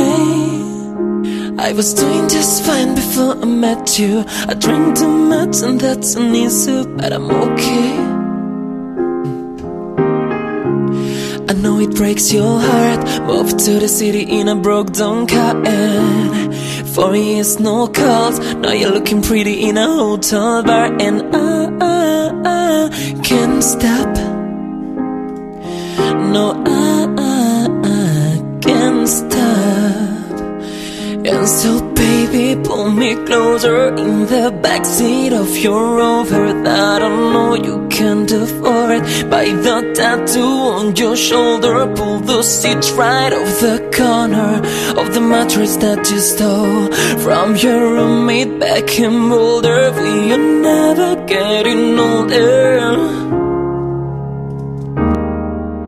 okay. I was doing just fine before I met you. I drink too much and that's an issue, but I'm okay. I know it breaks your heart. Moved to the city in a broke down car and four years no calls. Now you're looking pretty in a hotel bar and I, I, I can't stop. No, I, so, baby, pull me closer in the backseat of your Rover don't know you can't afford. By the tattoo on your shoulder, pull the seats right off the corner of the mattress that you stole from your roommate back in Boulder. We are never getting older.